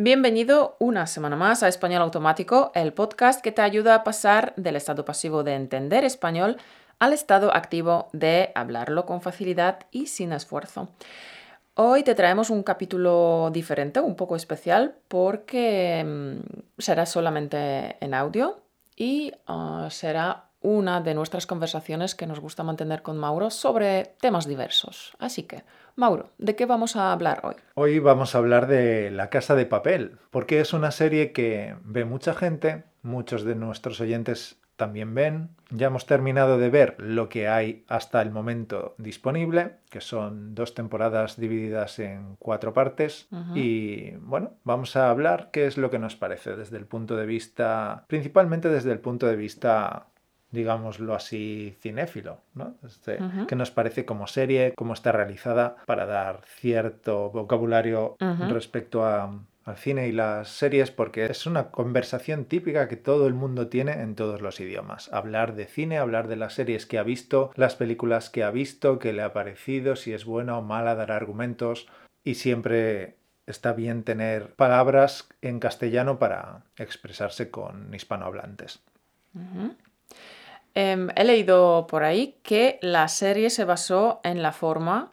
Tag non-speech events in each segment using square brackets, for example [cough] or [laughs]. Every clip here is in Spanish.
Bienvenido una semana más a Español Automático, el podcast que te ayuda a pasar del estado pasivo de entender español al estado activo de hablarlo con facilidad y sin esfuerzo. Hoy te traemos un capítulo diferente, un poco especial, porque mm, será solamente en audio y ah, será una de nuestras conversaciones que nos gusta mantener con Mauro sobre temas diversos. Así que, Mauro, ¿de qué vamos a hablar hoy? Hoy vamos a hablar de La Casa de Papel, porque es una serie que ve mucha gente, muchos de nuestros oyentes también ven. Ya hemos terminado de ver lo que hay hasta el momento disponible, que son dos temporadas divididas en cuatro partes. Y bueno, vamos a hablar qué es lo que nos parece desde el punto de vista, principalmente desde el punto de vista digámoslo así, cinéfilo, ¿no? Este, Que nos parece como serie, cómo está realizada para dar cierto vocabulario respecto a, al cine y las series, porque es una conversación típica que todo el mundo tiene en todos los idiomas. Hablar de cine, hablar de las series que ha visto, las películas que ha visto, qué le ha parecido, si es buena o mala, dar argumentos y siempre está bien tener palabras en castellano para expresarse con hispanohablantes. Em, he leído por ahí que la serie se basó en la forma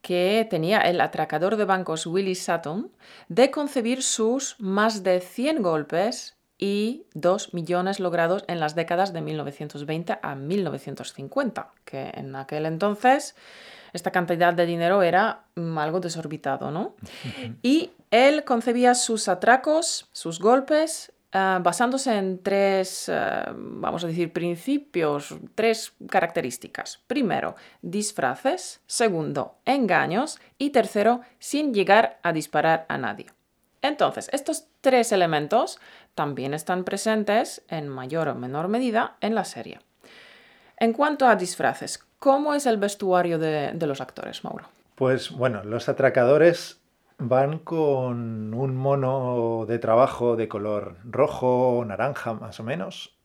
que tenía el atracador de bancos Willie Sutton de concebir sus más de 100 golpes y 2 millones logrados en las décadas de 1920 a 1950, que en aquel entonces esta cantidad de dinero era mm, algo desorbitado, ¿no? Y él concebía sus atracos, sus golpes Ah, basándose en tres, ah, vamos a decir, principios, tres características. Primero, disfraces. Segundo, engaños. Y tercero, sin llegar a disparar a nadie. Entonces, estos tres elementos también están presentes en mayor o menor medida en la serie. En cuanto a disfraces, ¿cómo es el vestuario de, de los actores, Mauro? Pues bueno, los atracadores van con un mono de trabajo de color rojo o naranja más o menos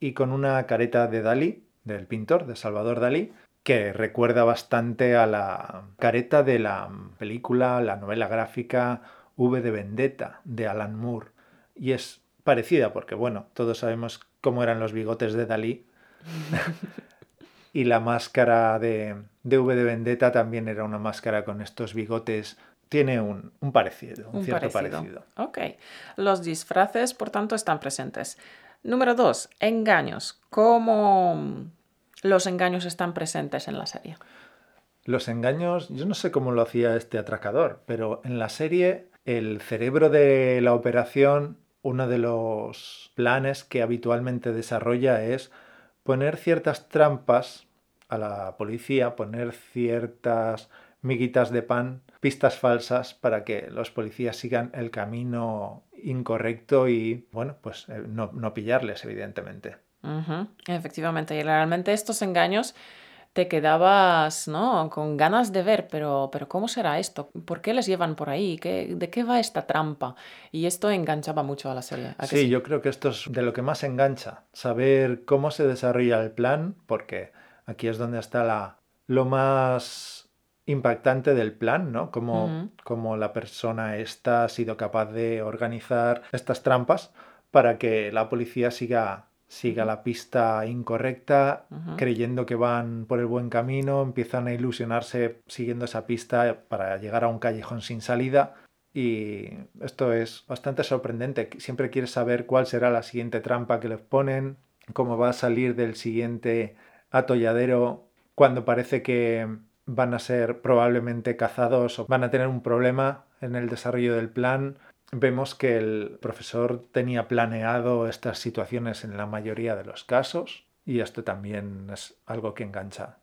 y con una careta de Dalí, del pintor, de Salvador Dalí, que recuerda bastante a la careta de la película, la novela gráfica V de Vendetta de Alan Moore. Y es parecida porque, bueno, todos sabemos cómo eran los bigotes de Dalí. [laughs] y la máscara de, de V de Vendetta también era una máscara con estos bigotes tiene un, parecido, un, cierto parecido. Ok. Los disfraces, por tanto, están presentes. Número dos, engaños. ¿Cómo los engaños están presentes en la serie? Los engaños, yo no sé cómo lo hacía este atracador, pero en la serie el cerebro de la operación, uno de los planes que habitualmente desarrolla es poner ciertas trampas a la policía, poner ciertas miguitas de pan pistas falsas para que los policías sigan el camino incorrecto y, bueno, pues eh, no, pillarles, evidentemente. Efectivamente, y realmente estos engaños te quedabas ¿no? con ganas de ver, pero, pero ¿cómo será esto? ¿Por qué les llevan por ahí? ¿Qué, ¿De qué va esta trampa? Y esto enganchaba mucho a la serie. sí, yo creo que esto es de lo que más engancha, saber cómo se desarrolla el plan, porque aquí es donde está la, lo más impactante del plan, ¿no? Como, la persona esta ha sido capaz de organizar estas trampas para que la policía siga, siga la pista incorrecta, creyendo que van por el buen camino, empiezan a ilusionarse siguiendo esa pista para llegar a un callejón sin salida. Y esto es bastante sorprendente. Siempre quieres saber cuál será la siguiente trampa que les ponen, cómo va a salir del siguiente atolladero cuando parece que van a ser probablemente cazados o van a tener un problema en el desarrollo del plan. Vemos que el profesor tenía planeado estas situaciones en la mayoría de los casos y esto también es algo que engancha.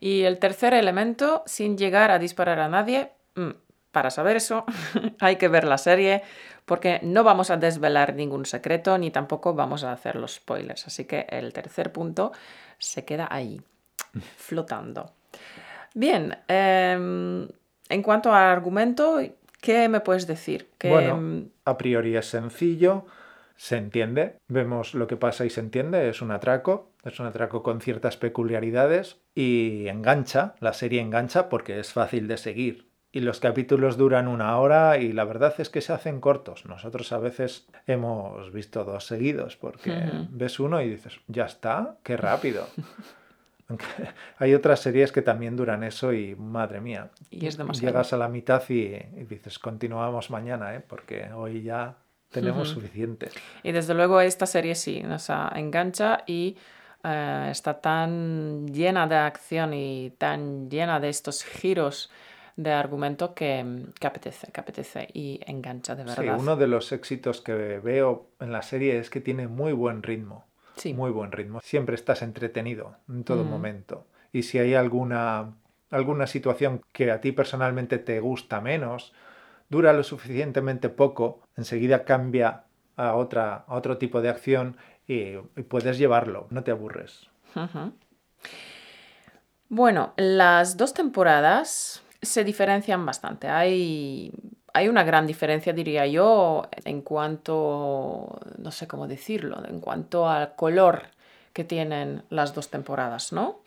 Y el tercer elemento, sin llegar a disparar a nadie, mm, para saber eso [laughs] hay que ver la serie porque no vamos a desvelar ningún secreto ni tampoco vamos a hacer los spoilers. Así que el tercer punto se queda ahí flotando. Bien, em, en cuanto al argumento, ¿qué me puedes decir? Que, bueno, em, a priori es sencillo, se entiende, vemos lo que pasa y se entiende, es un atraco, es un atraco con ciertas peculiaridades y engancha, la serie engancha porque es fácil de seguir. y los capítulos duran una hora y la verdad es que se hacen cortos. Nosotros a veces hemos visto dos seguidos porque ves uno y dices, ya está, qué rápido. [laughs] [laughs] hay otras series que también duran eso y madre mía. Y es Llegas a la mitad y, dices, continuamos mañana, ¿eh? porque hoy ya tenemos suficiente. Y desde luego esta serie sí nos engancha y eh, está tan llena de acción y tan llena de estos giros de argumento que, que, apetece, que apetece y engancha de verdad. Sí, uno de los éxitos que veo en la serie es que tiene muy buen ritmo. Sí. Muy buen ritmo. Siempre estás entretenido en todo momento. Y si hay alguna, alguna situación que a ti personalmente te gusta menos, dura lo suficientemente poco, enseguida cambia a, otra, a otro tipo de acción y, puedes llevarlo, no te aburres. Bueno, las dos temporadas se diferencian bastante. Hay, hay una gran diferencia, diría yo, en cuanto, no sé cómo decirlo, en cuanto al color que tienen las dos temporadas, ¿no?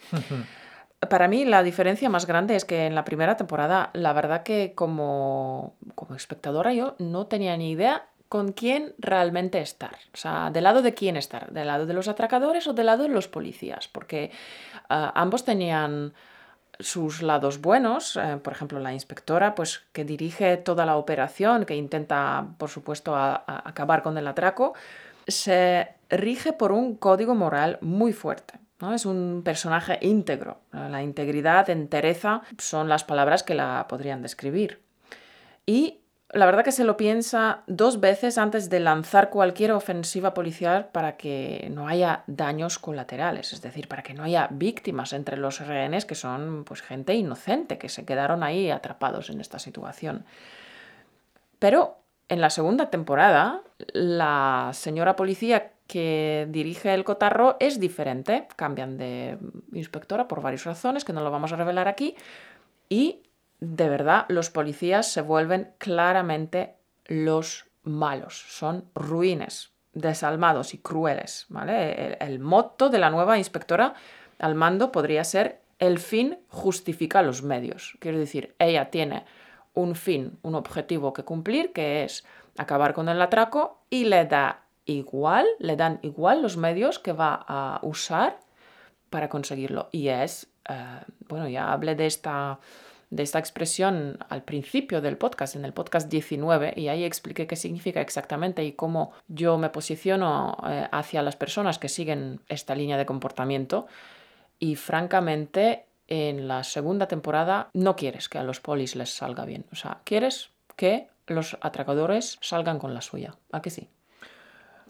Para mí la diferencia más grande es que en la primera temporada, la verdad que como, como espectadora yo no tenía ni idea con quién realmente estar. O sea, del lado de quién estar, del lado de los atracadores o del lado de los policías, porque ah, ambos tenían sus lados buenos, eh, por ejemplo la inspectora, pues que dirige toda la operación, que intenta, por supuesto, acabar con el atraco, se rige por un código moral muy fuerte. ¿no? Es un personaje íntegro. La integridad, entereza, son las palabras que la podrían describir. Y la verdad que se lo piensa dos veces antes de lanzar cualquier ofensiva policial para que no haya daños colaterales, es decir, para que no haya víctimas entre los rehenes que son pues gente inocente que se quedaron ahí atrapados en esta situación. Pero en la segunda temporada, la señora policía que dirige el cotarro es diferente, cambian de inspectora por varias razones que no lo vamos a revelar aquí y de verdad los policías se vuelven claramente los malos, son ruines, desalmados y crueles. ¿vale? El, motto de la nueva inspectora al mando podría ser el fin justifica los medios. Quiero decir, ella tiene un fin, un objetivo que cumplir, que es acabar con el atraco y le da igual, le dan igual los medios que va a usar para conseguirlo. Y es, eh, bueno, ya hablé de esta de esta expresión al principio del podcast, en el podcast 19, y ahí expliqué qué significa exactamente y cómo yo me posiciono eh, hacia las personas que siguen esta línea de comportamiento. Y francamente, en la segunda temporada no quieres que a los polis les salga bien. O sea, quieres que los atracadores salgan con la suya. ¿A que sí?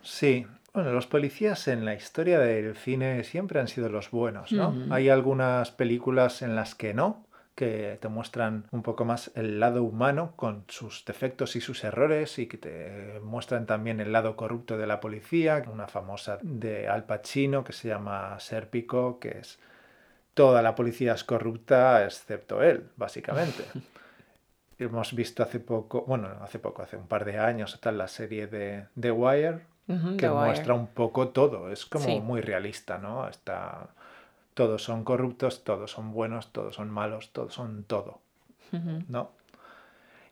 Sí, bueno, los policías en la historia del cine siempre han sido los buenos, ¿no? Hay algunas películas en las que no, que te muestran un poco más el lado humano con sus defectos y sus errores y que te muestran también el lado corrupto de la policía, una famosa de Al Pacino que se llama Serpico, que es toda la policía es corrupta excepto él, básicamente. [laughs] Hemos visto hace poco, bueno, hace poco, hace un par de años, está la serie de The Wire, que muestra un poco todo. Es como muy realista, ¿no? Está todos son corruptos, todos son buenos, todos son malos, todos son todo. ¿No?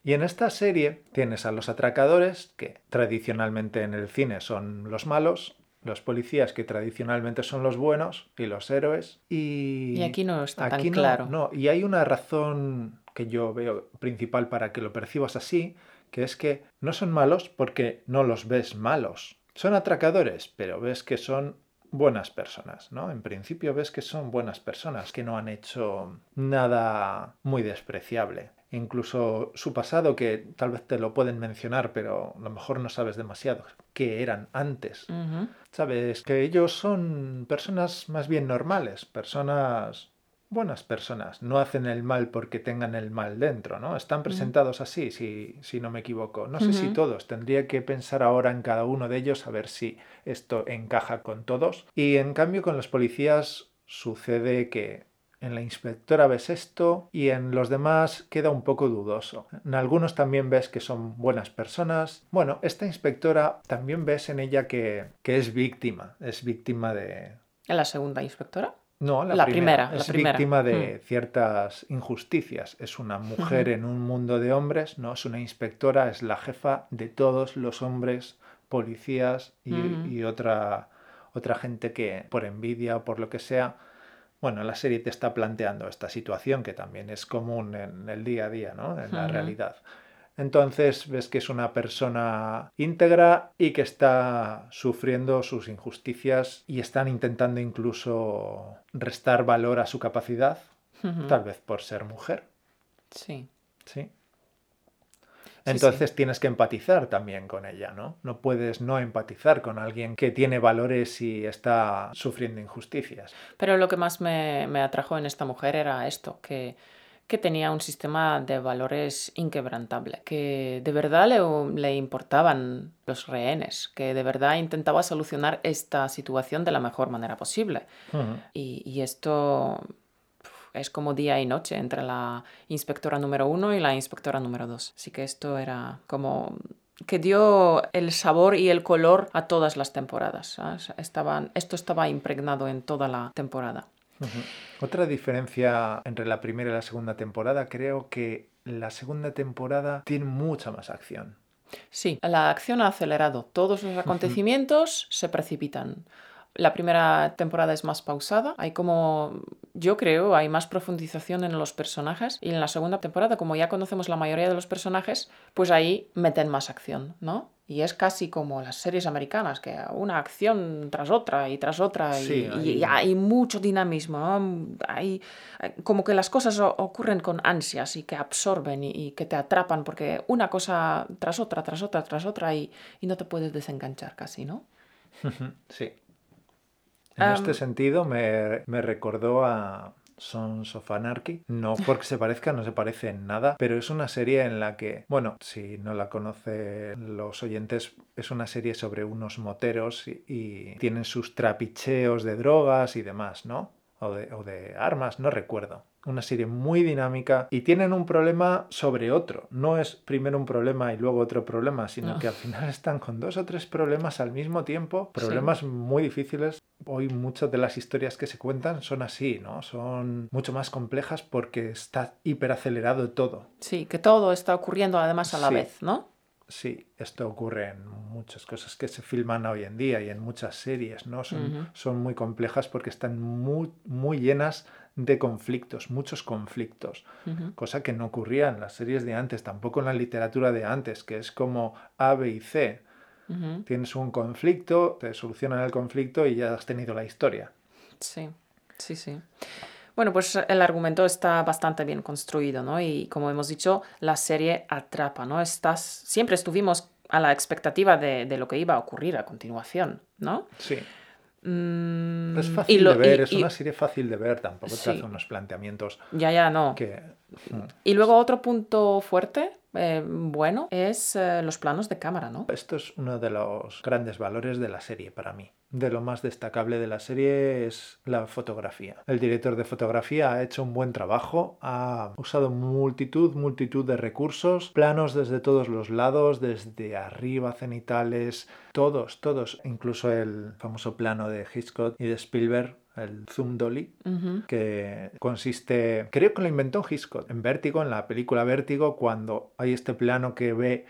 Y en esta serie tienes a los atracadores, que tradicionalmente en el cine son los malos, los policías, que tradicionalmente son los buenos, y los héroes. Y, aquí no está tan claro. No, y hay una razón que yo veo principal para que lo percibas así, que es que no son malos porque no los ves malos. Son atracadores, pero ves que son buenas personas, ¿no? En principio ves que son buenas personas, que no han hecho nada muy despreciable. Incluso su pasado, que tal vez te lo pueden mencionar, pero a lo mejor no sabes demasiado qué eran antes. Sabes que ellos son personas más bien normales, personas buenas personas, no hacen el mal porque tengan el mal dentro, ¿no? Están presentados así, si, si, no me equivoco. No sé si todos, tendría que pensar ahora en cada uno de ellos a ver si esto encaja con todos. Y en cambio con los policías sucede que en la inspectora ves esto y en los demás queda un poco dudoso. En algunos también ves que son buenas personas. Bueno, esta inspectora también ves en ella que, que es víctima, es víctima de... ¿En la segunda inspectora? No, la, La primera. primera, la Es primera. víctima de Mm. ciertas injusticias. Es una mujer en un mundo de hombres, ¿no? Es una inspectora, es la jefa de todos los hombres, policías y, otra, otra gente que por envidia o por lo que sea. Bueno, la serie te está planteando esta situación que también es común en el día a día, ¿no? En la realidad. Entonces ves que es una persona íntegra y que está sufriendo sus injusticias y están intentando incluso restar valor a su capacidad, tal vez por ser mujer, Sí. ¿sí? Sí, Entonces tienes que empatizar también con ella, ¿no? No puedes no empatizar con alguien que tiene valores y está sufriendo injusticias. Pero lo que más me, me atrajo en esta mujer era esto, que, que tenía un sistema de valores inquebrantable, que de verdad le, le importaban los rehenes, que de verdad intentaba solucionar esta situación de la mejor manera posible. Y, y esto es como día y noche entre la inspectora número uno y la inspectora número dos. Así que esto era como que dio el sabor y el color a todas las temporadas. Estaban, esto estaba impregnado en toda la temporada. Otra diferencia entre la primera y la segunda temporada, creo que la segunda temporada tiene mucha más acción. Sí, la acción ha acelerado. Todos los acontecimientos se precipitan. La primera temporada es más pausada, hay como, yo creo, hay más profundización en los personajes y en la segunda temporada, como ya conocemos la mayoría de los personajes, pues ahí meten más acción, ¿no? Y es casi como las series americanas, que una acción tras otra y tras otra y, Sí, y- y hay- hay mucho dinamismo, ¿no? Hay, hay- como que las cosas ocurren con ansias y que absorben y, y que te atrapan porque una cosa tras otra, tras otra, tras otra y, y no te puedes desenganchar casi, ¿no? [laughs] Sí. En Am, este sentido me, me recordó a Sons of Anarchy. No porque se parezca, no se parece en nada, pero es una serie en la que, bueno, si no la conocen los oyentes, es una serie sobre unos moteros y, y tienen sus trapicheos de drogas y demás, ¿no? O de, o de armas, no recuerdo. Una serie muy dinámica y tienen un problema sobre otro. No es primero un problema y luego otro problema, sino No. que al final [laughs] están con dos o tres problemas al mismo tiempo, problemas muy difíciles. Hoy muchas de las historias que se cuentan son así, ¿no? Son mucho más complejas porque está hiperacelerado todo. Sí, que todo está ocurriendo además a la Sí. vez, ¿no? Sí, esto ocurre en muchas cosas que se filman hoy en día y en muchas series, ¿no? Son, son muy complejas porque están muy, muy llenas de conflictos, muchos conflictos, cosa que no ocurría en las series de antes, tampoco en la literatura de antes, que es como A, B y C. Tienes un conflicto, te solucionan el conflicto y ya has tenido la historia. Sí, sí, sí. Bueno, pues el argumento está bastante bien construido, ¿no? Y como hemos dicho, la serie atrapa, ¿no? Estás, siempre estuvimos a la expectativa de, de lo que iba a ocurrir a continuación, ¿no? Sí, Mm, es y fácil lo- de ver, y- es y- una serie fácil de ver, tampoco Sí. te hace unos planteamientos Ya, ya, no. que... Y luego otro punto fuerte, eh, bueno, es eh, los planos de cámara, ¿no? Esto es uno de los grandes valores de la serie para mí. De lo más destacable de la serie es la fotografía. El director de fotografía ha hecho un buen trabajo, ha usado multitud, multitud de recursos, planos desde todos los lados, desde arriba, cenitales, todos, todos, incluso el famoso plano de Hitchcock y de Spielberg, el zoom dolly, que consiste, creo que lo inventó Hitchcock en Vértigo, en la película Vértigo, cuando hay este plano que ve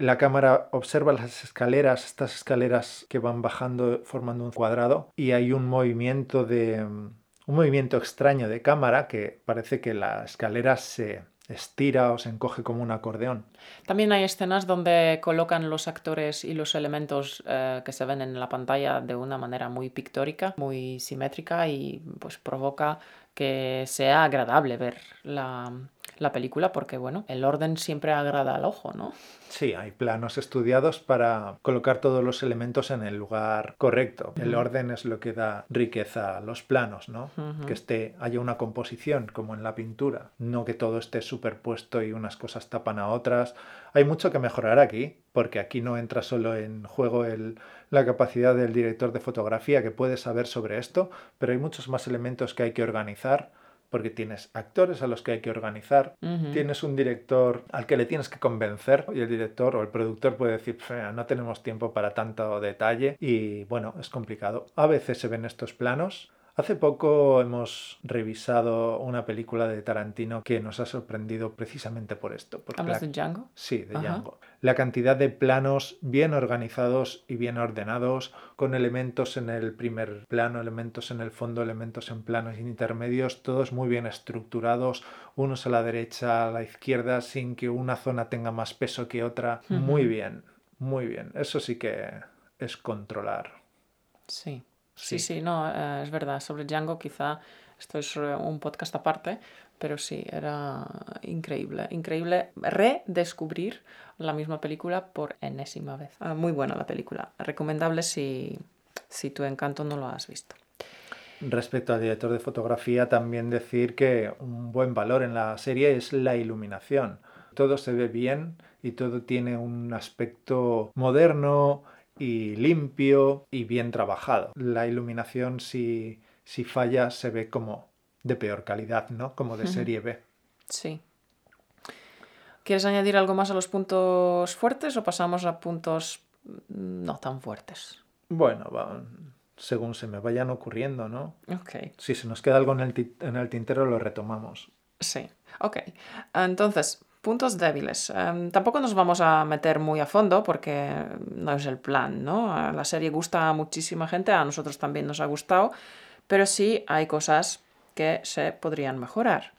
la cámara observa las escaleras, estas escaleras que van bajando formando un cuadrado y hay un movimiento de un movimiento extraño de cámara que parece que la escalera se estira o se encoge como un acordeón. También hay escenas donde colocan los actores y los elementos eh, que se ven en la pantalla de una manera muy pictórica, muy simétrica y pues provoca que sea agradable ver la, la película porque bueno, el orden siempre agrada al ojo, ¿no? Sí, hay planos estudiados para colocar todos los elementos en el lugar correcto. El orden es lo que da riqueza a los planos, ¿no? Que esté, haya una composición como en la pintura, no que todo esté superpuesto y unas cosas tapan a otras. Hay mucho que mejorar aquí, porque aquí no entra solo en juego el- la capacidad del director de fotografía que puede saber sobre esto, pero hay muchos más elementos que hay que organizar, porque tienes actores a los que hay que organizar. Tienes un director al que le tienes que convencer y el director o el productor puede decir, "Fe, no tenemos tiempo para tanto detalle y bueno, es complicado. A veces se ven estos planos, Hace poco hemos revisado una película de Tarantino que nos ha sorprendido precisamente por esto. ¿Hablas la- de Django? Sí, de Ajá. Django. La cantidad de planos bien organizados y bien ordenados, con elementos en el primer plano, elementos en el fondo, elementos en planos intermedios, todos muy bien estructurados, unos a la derecha, a la izquierda, sin que una zona tenga más peso que otra. Muy bien, muy bien. Eso sí que es controlar. Sí. Sí, Sí. sí, no, eh, es verdad. Sobre Django quizá esto es eh, un podcast aparte, pero sí, era increíble. Increíble redescubrir la misma película por enésima vez. Ah, muy buena la película. Recomendable si, si tu encanto no lo has visto. Respecto al director de fotografía, también decir que un buen valor en la serie es la iluminación. Todo se ve bien y todo tiene un aspecto moderno y limpio y bien trabajado. La iluminación, si, si falla, se ve como de peor calidad, ¿no? Como de serie B. Sí. ¿Quieres añadir algo más a los puntos fuertes o pasamos a puntos no tan fuertes? Bueno, según se me vayan ocurriendo, ¿no? Ok. Si se nos queda algo en el, en el tintero, lo retomamos. Sí, ok. Entonces, puntos débiles. Em, tampoco nos vamos a meter muy a fondo porque no es el plan, ¿no? A La serie gusta a muchísima gente, a nosotros también nos ha gustado, pero sí hay cosas que se podrían mejorar.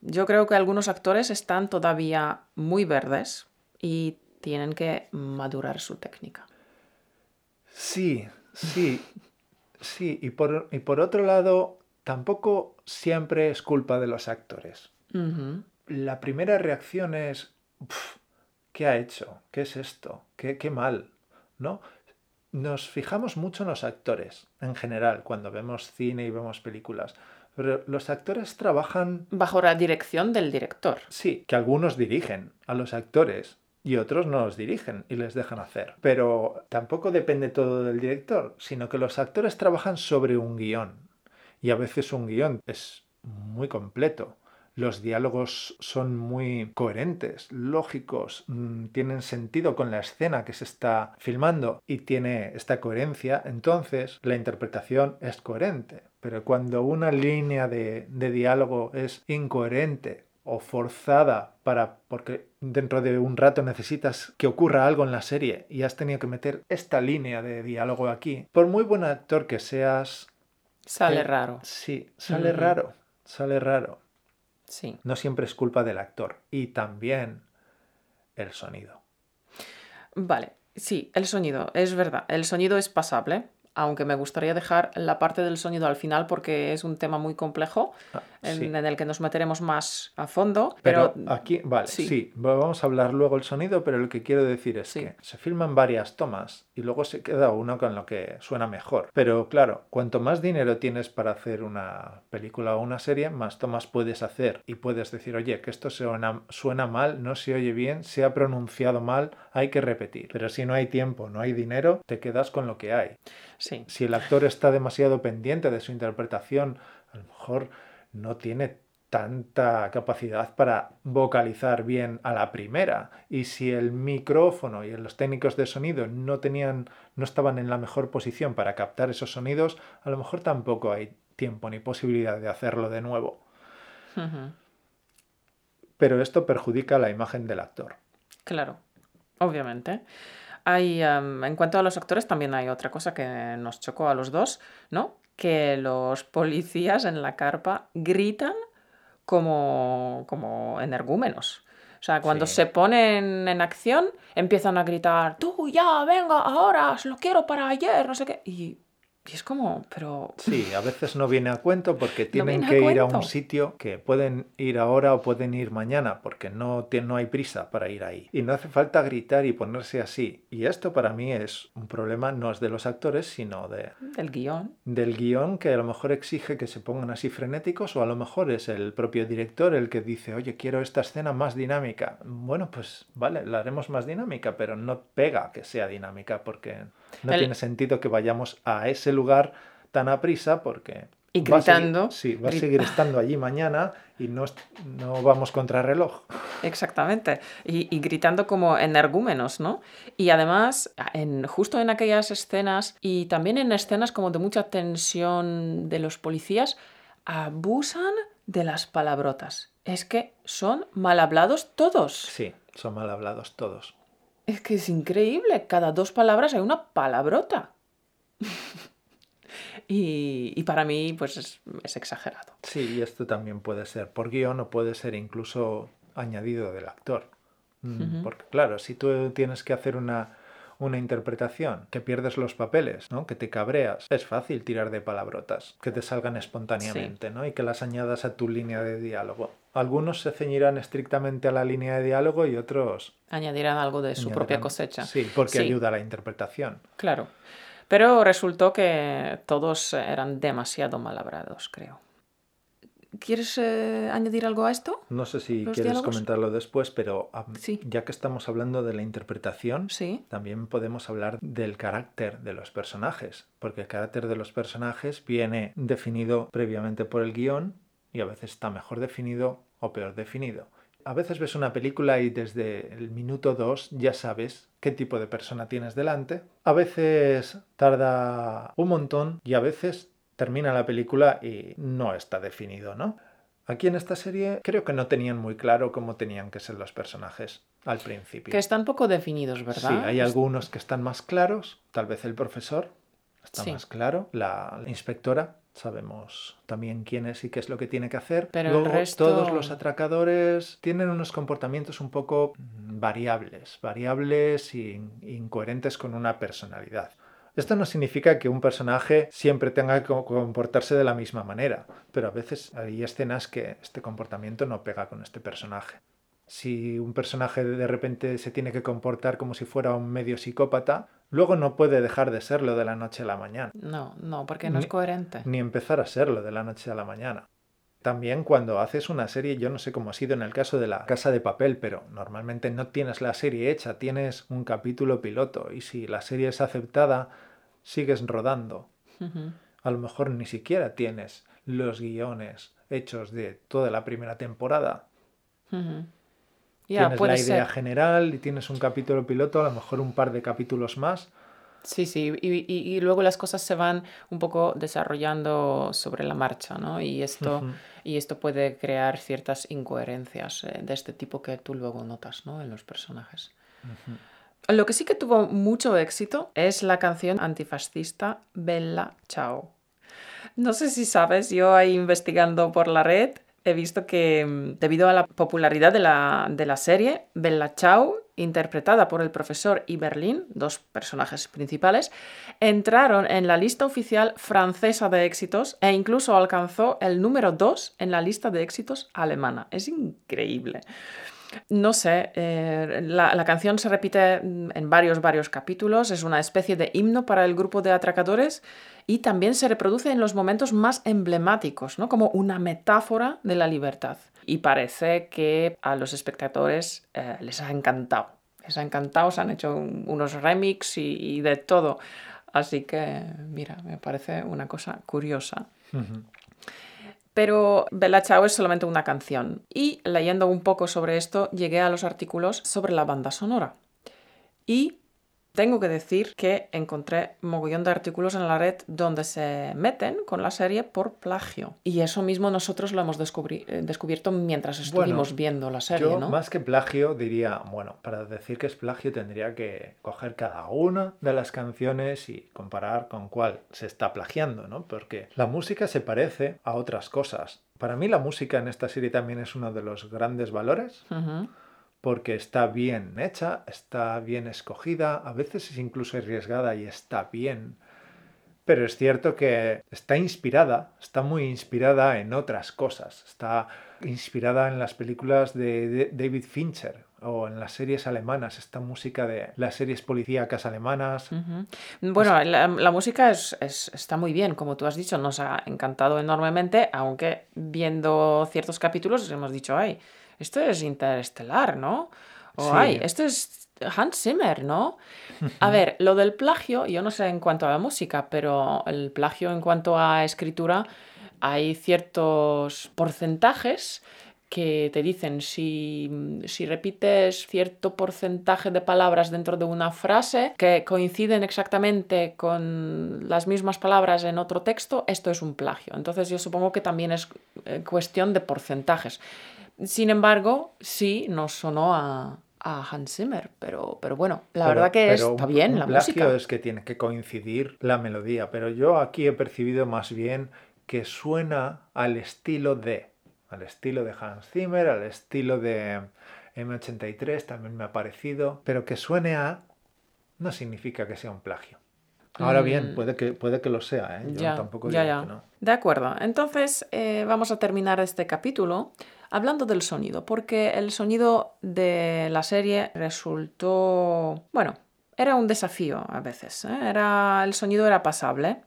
Yo creo que algunos actores están todavía muy verdes y tienen que madurar su técnica. Sí, sí, sí. Y por, y por otro lado, tampoco siempre es culpa de los actores. La primera reacción es, "Uf, ¿qué ha hecho? ¿Qué es esto? ¿Qué, qué mal? ¿No? Nos fijamos mucho en los actores, en general, cuando vemos cine y vemos películas. Pero los actores trabajan Bajo la dirección del director. Sí, que algunos dirigen a los actores y otros no los dirigen y les dejan hacer. Pero tampoco depende todo del director, sino que los actores trabajan sobre un guion. Y a veces un guion es muy completo. Los diálogos son muy coherentes, lógicos, mm, tienen sentido con la escena que se está filmando y tiene esta coherencia, entonces la interpretación es coherente. Pero cuando una línea de, de diálogo es incoherente o forzada para porque dentro de un rato necesitas que ocurra algo en la serie y has tenido que meter esta línea de diálogo aquí, por muy buen actor que seas, Sale eh, raro. sí, sale raro, sale raro. Sí. No siempre es culpa del actor y también el sonido. Vale, sí, el sonido, es verdad, el sonido es pasable, aunque me gustaría dejar la parte del sonido al final porque es un tema muy complejo Ah, en, el que nos meteremos más a fondo, Pero pero, aquí, vale, sí. sí. vamos a hablar luego el sonido, pero lo que quiero decir es Sí. que se filman varias tomas y luego se queda uno con lo que suena mejor. Pero claro, cuanto más dinero tienes para hacer una película o una serie, más tomas puedes hacer y puedes decir, oye, que esto suena, suena mal, no se oye bien, se ha pronunciado mal, hay que repetir. Pero si no hay tiempo, no hay dinero, te quedas con lo que hay. Sí, Si el actor está demasiado pendiente de su interpretación, a lo mejor no tiene tanta capacidad para vocalizar bien a la primera. Y si el micrófono y los técnicos de sonido no tenían, no estaban en la mejor posición para captar esos sonidos, a lo mejor tampoco hay tiempo ni posibilidad de hacerlo de nuevo. Pero esto perjudica la imagen del actor. claro, obviamente. Hay, em, en cuanto a los actores, también hay otra cosa que nos chocó a los dos, ¿no? Que los policías en la carpa gritan como, como energúmenos. O sea, cuando Sí. se ponen en acción, empiezan a gritar, tú ya, venga, ahora, lo quiero para ayer, no sé qué. Y, y es como, pero... Sí, a veces no viene a cuento porque tienen que ir a un sitio que pueden ir ahora o pueden ir mañana porque no, no hay prisa para ir ahí. Y no hace falta gritar y ponerse así. Y esto para mí es un problema, no es de los actores, sino de, Del guion. del guion que a lo mejor exige que se pongan así frenéticos o a lo mejor es el propio director el que dice, oye, quiero esta escena más dinámica. Bueno, pues vale, la haremos más dinámica, pero no pega que sea dinámica porque no El- tiene sentido que vayamos a ese lugar tan a prisa porque Y va a seguir- sí, va a seguir estando allí mañana y no, no vamos contra reloj. Exactamente. Y, y gritando como energúmenos, ¿no? Y además, en, justo en aquellas escenas y también en escenas como de mucha tensión de los policías, abusan de las palabrotas. Es que son mal hablados todos. Sí, son mal hablados todos. Es que es increíble. Cada dos palabras hay una palabrota. [laughs] y, y para mí, pues es, es exagerado. Sí, y esto también puede ser por guion o puede ser incluso añadido del actor. Mm. Porque claro, si tú tienes que hacer una, una interpretación, que pierdes los papeles, ¿no? que te cabreas, es fácil tirar de palabrotas, que te salgan espontáneamente ¿no? y que las añadas a tu línea de diálogo. Algunos se ceñirán estrictamente a la línea de diálogo y otros... Añadirán algo de su propia cosecha. Sí, porque Sí. ayuda a la interpretación. Claro. Pero resultó que todos eran demasiado mal hablados, creo. ¿Quieres eh, añadir algo a esto? No sé si ¿Los quieres diálogos? comentarlo después, pero Sí. ya que estamos hablando de la interpretación, Sí. También podemos hablar del carácter de los personajes, porque el carácter de los personajes viene definido previamente por el guion y a veces está mejor definido o peor definido. A veces ves una película y desde el minuto 2 ya sabes qué tipo de persona tienes delante. A veces tarda un montón y a veces termina la película y no está definido, ¿no? Aquí en esta serie creo que no tenían muy claro cómo tenían que ser los personajes al principio. Que están poco definidos, ¿verdad? Sí, hay algunos que están más claros, tal vez el profesor está Sí. más claro, la, inspectora sabemos también quién es y qué es lo que tiene que hacer. Pero el resto- todos los atracadores tienen unos comportamientos un poco variables, variables e incoherentes con una personalidad. Esto no significa que un personaje siempre tenga que co- comportarse de la misma manera, pero a veces hay escenas que este comportamiento no pega con este personaje. Si un personaje de repente se tiene que comportar como si fuera un medio psicópata, luego no puede dejar de serlo de la noche a la mañana, No, no, porque no es coherente. ni empezar a serlo de la noche a la mañana. También cuando haces una serie, yo no sé cómo ha sido en el caso de la Casa de Papel, pero normalmente no tienes la serie hecha, tienes un capítulo piloto y si la serie es aceptada, sigues rodando. A lo mejor ni siquiera tienes los guiones hechos de toda la primera temporada. Tienes la idea ser. general y tienes un capítulo piloto, a lo mejor un par de capítulos más. Sí, sí, y, y- y luego las cosas se van un poco desarrollando sobre la marcha, ¿no? Y esto, y esto puede crear ciertas incoherencias eh, de este tipo que tú luego notas, ¿no? En los personajes. Lo que sí que tuvo mucho éxito es la canción antifascista Bella Ciao. No sé si sabes, yo ahí investigando por la red he visto que mm, debido a la popularidad de la, de la serie, Bella Ciao, interpretada por el profesor y Berlín, dos personajes principales, entraron en la lista oficial francesa de éxitos e incluso alcanzó el número 2 en la lista de éxitos alemana. Es increíble. No sé, eh, la, la canción se repite mm, en varios, varios capítulos, es una especie de himno para el grupo de atracadores y también se reproduce en los momentos más emblemáticos, ¿no? Como una metáfora de la libertad. Y parece que a los espectadores eh, les ha encantado. Les ha encantado, se han hecho un- unos remix y, de todo. Así que, mira, me parece una cosa curiosa. Pero Bella Ciao es solamente una canción. Y leyendo un poco sobre esto, llegué a los artículos sobre la banda sonora. Y tengo que decir que encontré mogollón de artículos en la red donde se meten con la serie por plagio. Y eso mismo nosotros lo hemos eh, descubierto mientras estuvimos Bueno, viendo la serie, Yo, ¿no? más que plagio, diría, bueno, para decir que es plagio tendría que coger cada una de las canciones y comparar con cuál se está plagiando, ¿no? Porque la música se parece a otras cosas. Para mí la música en esta serie también es uno de los grandes valores, Ujú. Porque está bien hecha, está bien escogida, a veces es incluso arriesgada y está bien. Pero es cierto que está inspirada, está muy inspirada en otras cosas. Está inspirada en las películas de, David Fincher o en las series alemanas, esta música de las series policíacas alemanas. Bueno, la, la música es, es- está muy bien, como tú has dicho, nos ha encantado enormemente, aunque viendo ciertos capítulos hemos dicho, ay, esto es interestelar, ¿no? O Sí. ay, esto es Hans Zimmer, ¿no? A ver, [laughs] lo del plagio, yo no sé en cuanto a la música, pero el plagio en cuanto a escritura hay ciertos porcentajes que te dicen si, si, repites cierto porcentaje de palabras dentro de una frase que coinciden exactamente con las mismas palabras en otro texto, esto es un plagio. Entonces yo supongo que también es eh, cuestión de porcentajes. Sin embargo, sí nos sonó a, a Hans Zimmer, pero, pero bueno, la verdad que está bien la música. es que tiene que coincidir la melodía, pero yo aquí he percibido más bien que suena al estilo de al estilo de Hans Zimmer, al estilo de M83, también me ha parecido, pero que suene a no significa que sea un plagio. Ahora bien, mm. puede que, puede que lo sea, ¿eh? Yo tampoco digo Que no. De acuerdo, entonces eh, vamos a terminar este capítulo hablando del sonido, porque el sonido de la serie resultó, bueno, era un desafío a veces, ¿eh? era, el sonido era pasable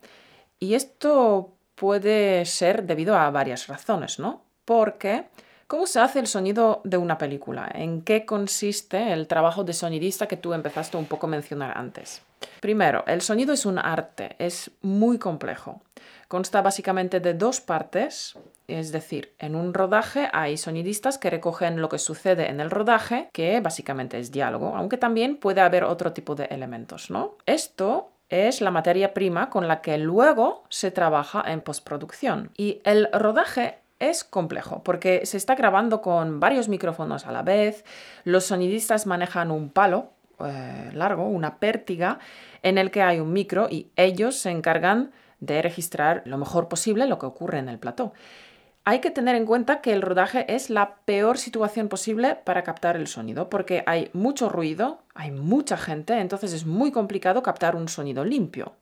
y esto puede ser debido a varias razones, ¿no? porque ¿cómo se hace el sonido de una película? ¿En qué consiste el trabajo de sonidista que tú empezaste un poco a mencionar antes? Primero, el sonido es un arte, es muy complejo. Consta básicamente de dos partes, es decir, en un rodaje hay sonidistas que recogen lo que sucede en el rodaje, que básicamente es diálogo, aunque también puede haber otro tipo de elementos, ¿no? Esto es la materia prima con la que luego se trabaja en postproducción. Y el rodaje es complejo porque se está grabando con varios micrófonos a la vez, los sonidistas manejan un palo eh, largo, una pértiga, en el que hay un micro y ellos se encargan de registrar lo mejor posible lo que ocurre en el plató. Hay que tener en cuenta que el rodaje es la peor situación posible para captar el sonido, porque hay mucho ruido, hay mucha gente, entonces es muy complicado captar un sonido limpio.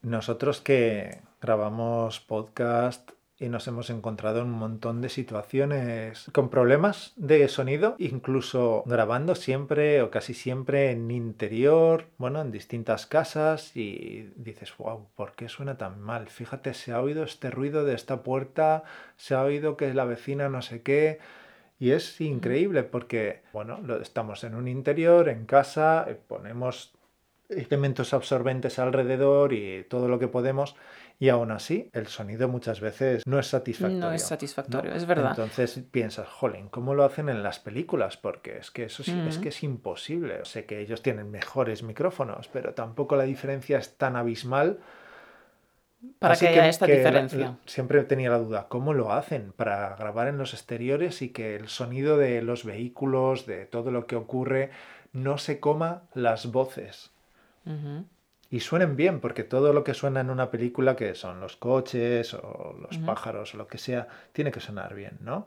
Nosotros que grabamos podcast y nos hemos encontrado en un montón de situaciones con problemas de sonido, incluso grabando siempre o casi siempre en interior, bueno, en distintas casas y dices, wow, ¿por qué suena tan mal? Fíjate, se ha oído este ruido de esta puerta, se ha oído que la vecina no sé qué. Y es increíble porque, bueno, estamos en un interior, en casa, eh, ponemos elementos absorbentes alrededor y todo lo que podemos y aún así, el sonido muchas veces no es satisfactorio. No es satisfactorio, es verdad. Entonces piensas, jolín, ¿cómo lo hacen en las películas? Porque es que eso es que es imposible. Sé que ellos tienen mejores micrófonos, pero tampoco la diferencia es tan abismal. Para que haya esta diferencia. siempre tenía la duda, ¿cómo lo hacen para grabar en los exteriores y que el sonido de los vehículos, de todo lo que ocurre, no se coma las voces? Y suenen bien, porque todo lo que suena en una película, que son los coches o los pájaros o lo que sea, tiene que sonar bien, ¿no?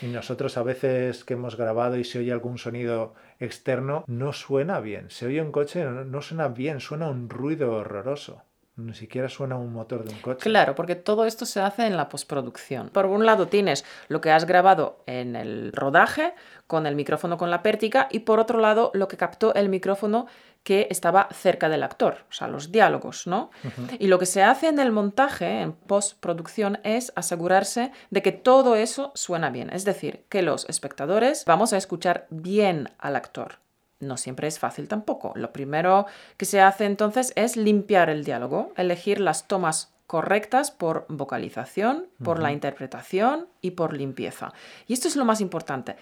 Y nosotros a veces que hemos grabado y se oye algún sonido externo, no suena bien. Se oye un coche, no suena bien, suena un ruido horroroso. Ni siquiera suena un motor de un coche. Claro, porque todo esto se hace en la postproducción. Por un lado tienes lo que has grabado en el rodaje con el micrófono con la pértiga y por otro lado lo que captó el micrófono que estaba cerca del actor, o sea, los diálogos, ¿no? Y lo que se hace en el montaje, en postproducción, es asegurarse de que todo eso suena bien, es decir, que los espectadores vamos a escuchar bien al actor. No siempre es fácil tampoco. Lo primero que se hace entonces es limpiar el diálogo, elegir las tomas correctas por vocalización, por la interpretación y por limpieza. Y esto es lo más importante.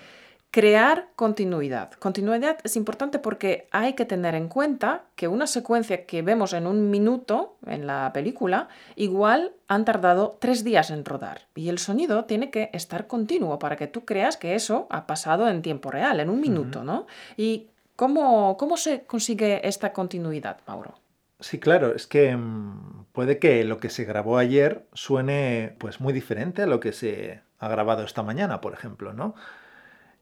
Crear continuidad. Continuidad es importante porque hay que tener en cuenta que una secuencia que vemos en un minuto en la película, igual han tardado tres días en rodar. Y el sonido tiene que estar continuo para que tú creas que eso ha pasado en tiempo real, en un minuto, ¿no? ¿Y cómo, cómo se consigue esta continuidad, Mauro? Sí, claro, es que mm, puede que lo que se grabó ayer suene pues muy diferente a lo que se ha grabado esta mañana, por ejemplo, ¿no?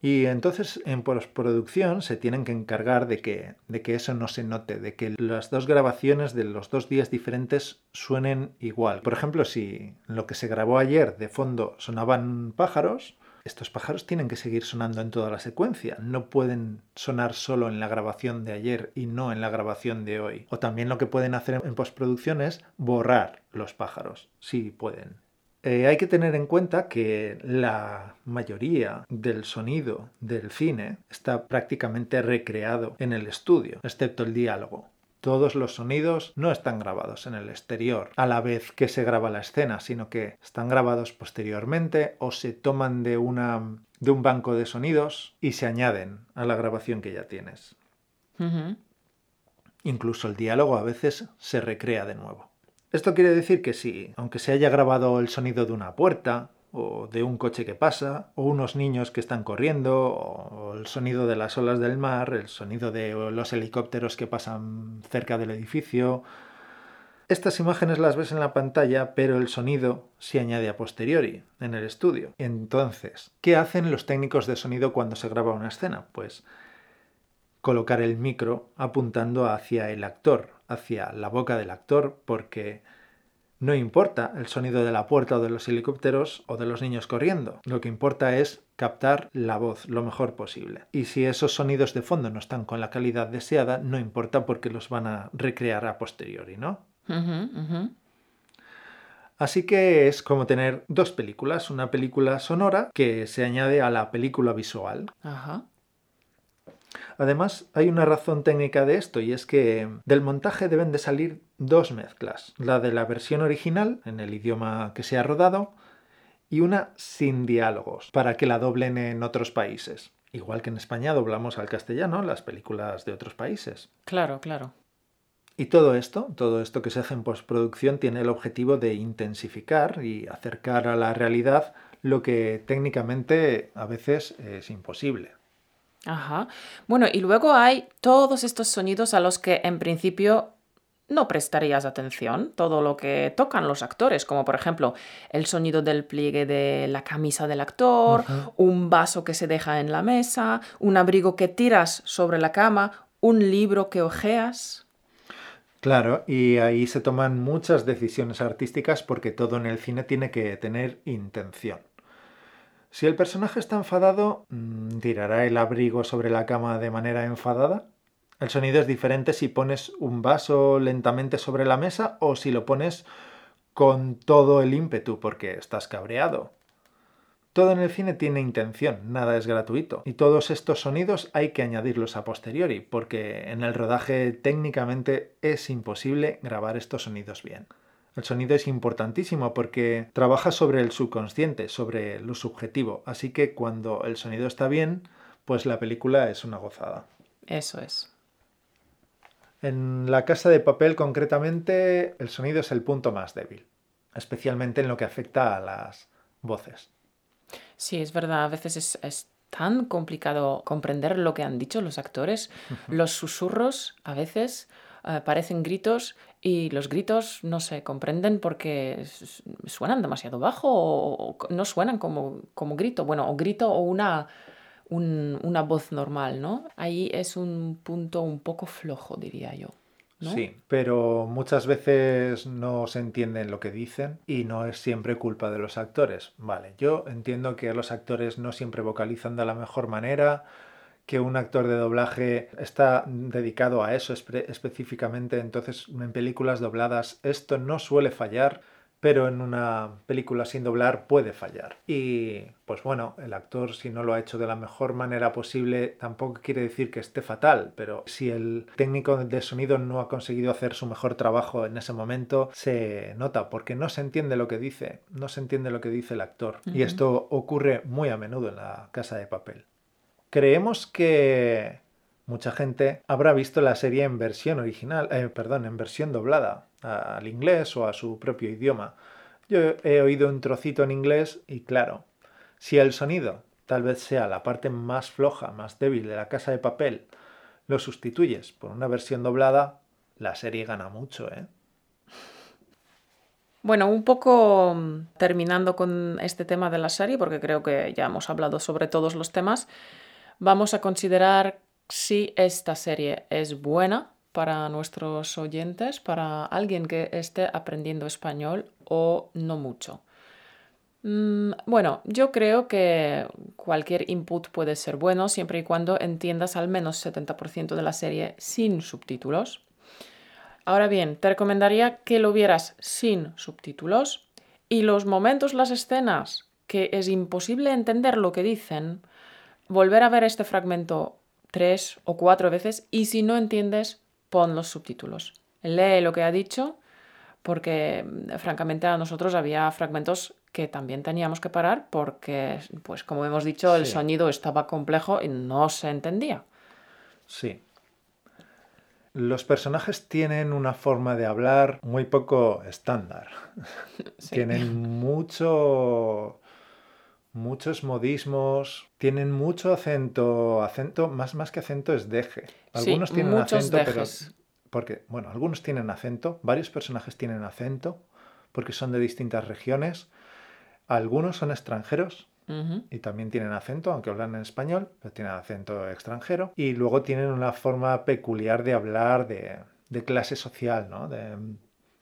Y entonces en postproducción se tienen que encargar de que, de que eso no se note, de que las dos grabaciones de los dos días diferentes suenen igual. Por ejemplo, si lo que se grabó ayer de fondo sonaban pájaros, estos pájaros tienen que seguir sonando en toda la secuencia. No pueden sonar solo en la grabación de ayer y no en la grabación de hoy. O también lo que pueden hacer en postproducción es borrar los pájaros. Sí, pueden. Eh, hay que tener en cuenta que la mayoría del sonido del cine está prácticamente recreado en el estudio, excepto el diálogo. todos los sonidos no están grabados en el exterior a la vez que se graba la escena, sino que están grabados posteriormente o se toman de, una, de un banco de sonidos y se añaden a la grabación que ya tienes. Incluso el diálogo a veces se recrea de nuevo. Esto quiere decir que si, aunque se haya grabado el sonido de una puerta, o de un coche que pasa, o unos niños que están corriendo, o el sonido de las olas del mar, el sonido de los helicópteros que pasan cerca del edificio. Estas imágenes las ves en la pantalla, pero el sonido se añade a posteriori, en el estudio. Entonces, ¿qué hacen los técnicos de sonido cuando se graba una escena? Pues colocar el micro apuntando hacia el actor, hacia la boca del actor, porque no importa el sonido de la puerta o de los helicópteros o de los niños corriendo. Lo que importa es captar la voz lo mejor posible. Y si esos sonidos de fondo no están con la calidad deseada, no importa porque los van a recrear a posteriori, ¿no? Así que es como tener dos películas, una película sonora que se añade a la película visual. Ajá. Además, hay una razón técnica de esto y es que del montaje deben de salir dos mezclas, la de la versión original en el idioma que se ha rodado y una sin diálogos para que la doblen en otros países. Igual que en España doblamos al castellano las películas de otros países. Claro, claro. Y todo esto, todo esto que se hace en postproducción tiene el objetivo de intensificar y acercar a la realidad lo que técnicamente a veces es imposible. Ajá. Bueno, y luego hay todos estos sonidos a los que en principio no prestarías atención, todo lo que tocan los actores, como por ejemplo el sonido del pliegue de la camisa del actor, un vaso que se deja en la mesa, un abrigo que tiras sobre la cama, un libro que ojeas. Claro, y ahí se toman muchas decisiones artísticas porque todo en el cine tiene que tener intención. Si el personaje está enfadado, mm, ¿tirará el abrigo sobre la cama de manera enfadada? El sonido es diferente si pones un vaso lentamente sobre la mesa o si lo pones con todo el ímpetu porque estás cabreado. Todo en el cine tiene intención, nada es gratuito. Y todos estos sonidos hay que añadirlos a posteriori, porque en el rodaje técnicamente es imposible grabar estos sonidos bien. El sonido es importantísimo porque trabaja sobre el subconsciente, sobre lo subjetivo. Así que cuando el sonido está bien, pues la película es una gozada. Eso es. En la casa de papel concretamente, el sonido es el punto más débil, especialmente en lo que afecta a las voces. Sí, es verdad, a veces es, tan complicado comprender lo que han dicho los actores. Los susurros a veces eh, parecen gritos y los gritos no se comprenden porque suenan demasiado bajo o, no suenan como, como grito, bueno, o grito o una, una voz normal, ¿no? Ahí es un punto un poco flojo, diría yo. Sí, pero muchas veces no se entienden lo que dicen y no es siempre culpa de los actores. Vale, yo entiendo que los actores no siempre vocalizan de la mejor manera que un actor de doblaje está dedicado a eso específicamente, entonces en películas dobladas esto no suele fallar, pero en una película sin doblar puede fallar. Y pues bueno, el actor si no lo ha hecho de la mejor manera posible tampoco quiere decir que esté fatal, pero si el técnico de sonido no ha conseguido hacer su mejor trabajo en ese momento, se nota porque no se entiende lo que dice, no se entiende lo que dice el actor. Y esto ocurre muy a menudo en la casa de papel. Creemos que mucha gente habrá visto la serie en versión original, eh, perdón, en versión doblada al inglés o a su propio idioma. Yo he oído un trocito en inglés y claro, si el sonido tal vez sea la parte más floja, más débil de la casa de papel, lo sustituyes por una versión doblada, la serie gana mucho, ¿eh? Bueno, un poco mm, terminando con este tema de la serie, porque creo que ya hemos hablado sobre todos los temas, vamos a considerar si esta serie es buena para nuestros oyentes, para alguien que esté aprendiendo español o no mucho. Mm, bueno, yo creo que cualquier input puede ser bueno siempre y cuando entiendas al menos 70% de la serie sin subtítulos. Ahora bien, te recomendaría que lo vieras sin subtítulos y los momentos, las escenas que es imposible entender lo que dicen, volver a ver este fragmento tres o cuatro veces y si no entiendes, pon los subtítulos. Lee lo que ha dicho porque francamente a nosotros había fragmentos que también teníamos que parar porque, pues como hemos dicho, el Sí. sonido estaba complejo y no se entendía. Sí. Los personajes tienen una forma de hablar muy poco estándar. [laughs] Sí. Tienen mucho muchos modismos, tienen mucho acento, acento más más que acento es deje. Sí, Algunos tienen acento, pero porque bueno, algunos tienen acento, varios personajes tienen acento porque son de distintas regiones. Algunos son extranjeros, y también tienen acento, aunque hablan en español, pero tienen acento extranjero. Y luego tienen una forma peculiar de hablar de, de clase social, ¿no? De,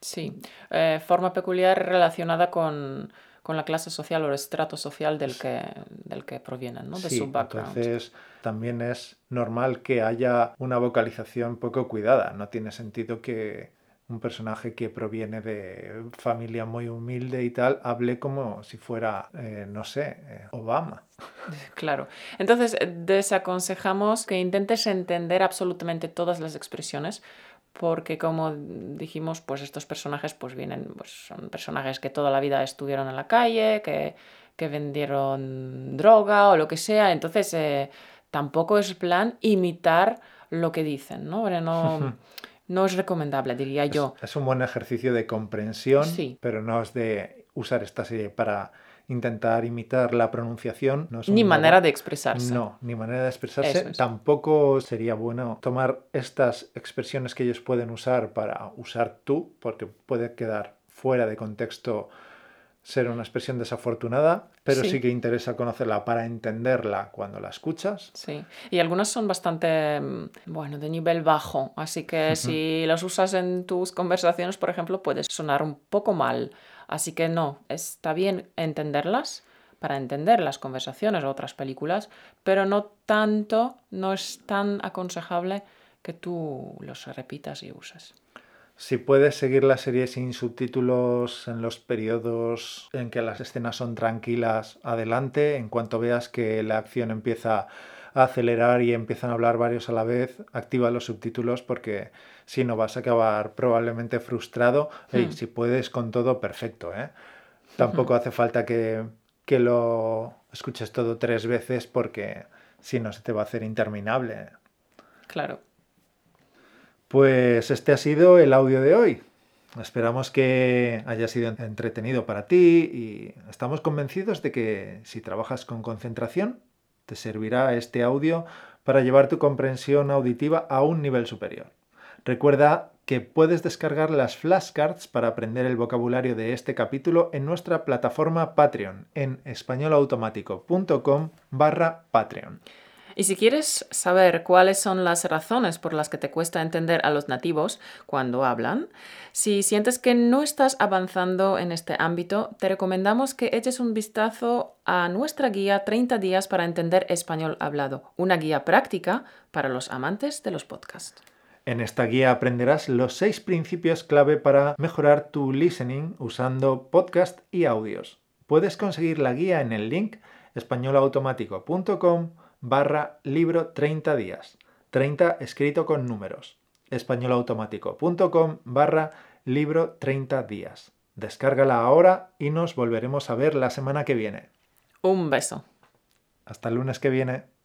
Sí, eh, forma peculiar relacionada con, con la clase social o el estrato social del que, del que provienen, ¿no? De sí, su background. entonces también es normal que haya una vocalización poco cuidada. No tiene sentido que un personaje que proviene de familia muy humilde y tal hable como si fuera, eh, no sé, eh, Obama. [laughs] Claro. Entonces, desaconsejamos que intentes entender absolutamente todas las expresiones, porque como dijimos, pues estos personajes pues vienen, pues son personajes que toda la vida estuvieron en la calle, que, que vendieron droga o lo que sea, entonces eh, tampoco es plan imitar lo que dicen, ¿no? Porque no, [laughs] no es recomendable, diría yo. Es un buen ejercicio de comprensión, Sí. pero no es de usar esta serie para intentar imitar la pronunciación. No es Ni manera de expresarse. No, ni manera de expresarse. Es. Tampoco sería bueno tomar estas expresiones que ellos pueden usar para usar tú, porque puede quedar fuera de contexto ser una expresión desafortunada, pero sí, Sí. que interesa conocerla para entenderla cuando la escuchas. Sí, y algunas son bastante, mm, bueno, de nivel bajo, así que si las usas en tus conversaciones, por ejemplo, puedes sonar un poco mal. Así que no, está bien entenderlas para entender las conversaciones o otras películas, pero no tanto, no es tan aconsejable que tú los repitas y uses. Si puedes seguir la serie sin subtítulos en los periodos en que las escenas son tranquilas, adelante. En cuanto veas que la acción empieza a acelerar y empiezan a hablar varios a la vez, activa los subtítulos porque si no vas a acabar probablemente frustrado. Ey, Hmm. si puedes con todo, perfecto. ¿eh? Tampoco hace falta que, que lo escuches todo tres veces porque si no se te va a hacer interminable. Claro. Pues este ha sido el audio de hoy. Esperamos que haya sido entretenido para ti y estamos convencidos de que si trabajas con concentración, te servirá este audio para llevar tu comprensión auditiva a un nivel superior. Recuerda que puedes descargar las flashcards para aprender el vocabulario de este capítulo en nuestra plataforma Patreon en españolautomático.com barra Patreon. Y si quieres saber cuáles son las razones por las que te cuesta entender a los nativos cuando hablan, si sientes que no estás avanzando en este ámbito, te recomendamos que eches un vistazo a nuestra guía 30 días para entender español hablado, una guía práctica para los amantes de los podcasts. En esta guía aprenderás los seis principios clave para mejorar tu listening usando podcast y audios. Puedes conseguir la guía en el link españolautomático.com barra libro 30 días. 30 escrito con números. españolautomático.com barra libro 30 días. Descárgala ahora y nos volveremos a ver la semana que viene. Un beso. Hasta el lunes que viene.